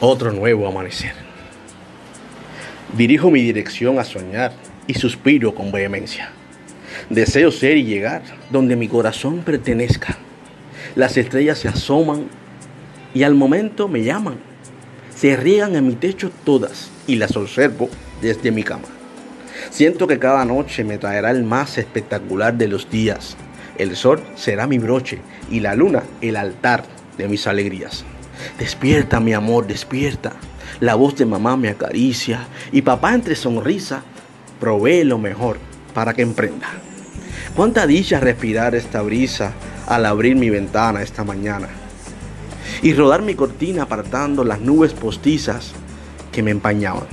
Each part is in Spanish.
otro nuevo amanecer. Dirijo mi dirección a soñar y suspiro con vehemencia. Deseo ser y llegar donde mi corazón pertenezca. Las estrellas se asoman y al momento me llaman. Se riegan en mi techo todas y las observo desde mi cama. Siento que cada noche me traerá el más espectacular de los días. El sol será mi broche y la luna el altar de mis alegrías. Despierta, mi amor, despierta. La voz de mamá me acaricia y papá entre sonrisa provee lo mejor para que emprenda. Cuánta dicha respirar esta brisa al abrir mi ventana esta mañana y rodar mi cortina apartando las nubes postizas que me empañaban.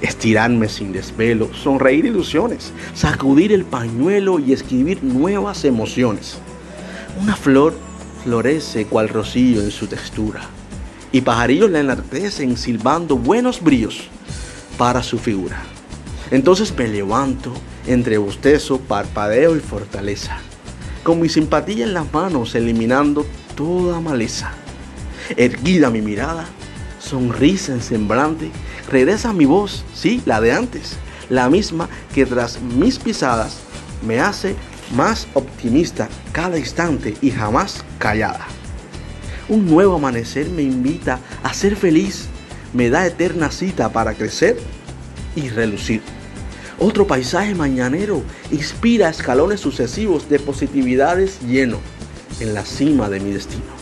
Estirarme sin desvelo, sonreír ilusiones, sacudir el pañuelo y escribir nuevas emociones. Una flor florece cual rocío en su textura, y pajarillos la enartecen silbando buenos bríos para su figura. Entonces me levanto entre bostezo, parpadeo y fortaleza, con mi simpatía en las manos eliminando toda maleza. Erguida mi mirada, sonrisa en semblante, regresa mi voz, sí, la de antes, la misma que tras mis pisadas me hace más optimista cada instante y jamás callada. Un nuevo amanecer me invita a ser feliz, me da eterna cita para crecer y relucir. Otro paisaje mañanero inspira escalones sucesivos de positividades lleno en la cima de mi destino.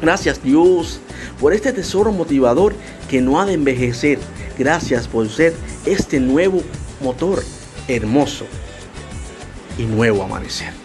Gracias Dios por este tesoro motivador que no ha de envejecer. Gracias por ser este nuevo motor hermoso y nuevo amanecer.